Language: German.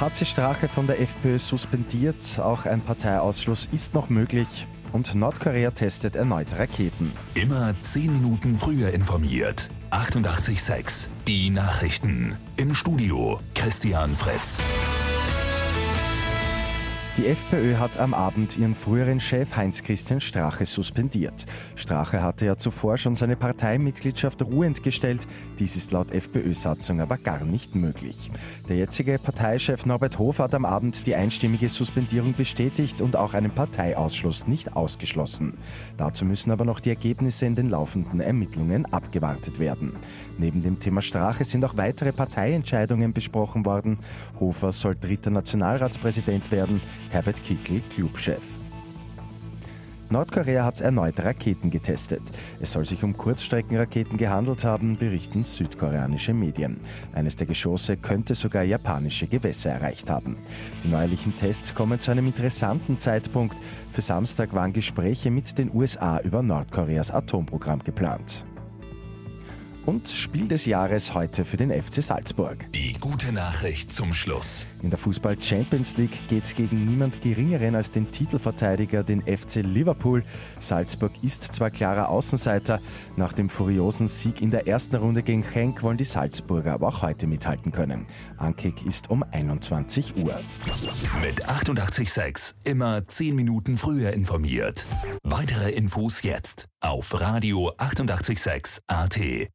HC Strache von der FPÖ suspendiert. Auch ein Parteiausschluss ist noch möglich. Und Nordkorea testet erneut Raketen. Immer 10 Minuten früher informiert. 88.6 Die Nachrichten. Im Studio Christian Fritz. Die FPÖ hat am Abend ihren früheren Chef Heinz-Christian Strache suspendiert. Strache hatte ja zuvor schon seine Parteimitgliedschaft ruhend gestellt. Dies ist laut FPÖ-Satzung aber gar nicht möglich. Der jetzige Parteichef Norbert Hof hat am Abend die einstimmige Suspendierung bestätigt und auch einen Parteiausschluss nicht ausgeschlossen. Dazu müssen aber noch die Ergebnisse in den laufenden Ermittlungen abgewartet werden. Neben dem Thema Strache sind auch weitere Parteientscheidungen besprochen worden. Hofer soll dritter Nationalratspräsident werden. Herbert Kickl, Clubchef. Nordkorea hat erneut Raketen getestet. Es soll sich um Kurzstreckenraketen gehandelt haben, berichten südkoreanische Medien. Eines der Geschosse könnte sogar japanische Gewässer erreicht haben. Die neuerlichen Tests kommen zu einem interessanten Zeitpunkt. Für Samstag waren Gespräche mit den USA über Nordkoreas Atomprogramm geplant. Und Spiel des Jahres heute für den FC Salzburg. Die gute Nachricht zum Schluss. In der Fußball Champions League geht es gegen niemand Geringeren als den Titelverteidiger, den FC Liverpool. Salzburg ist zwar klarer Außenseiter. Nach dem furiosen Sieg in der ersten Runde gegen Henk wollen die Salzburger aber auch heute mithalten können. Ankick ist um 21 Uhr. Mit 886 immer 10 Minuten früher informiert. Weitere Infos jetzt auf Radio 886 AT.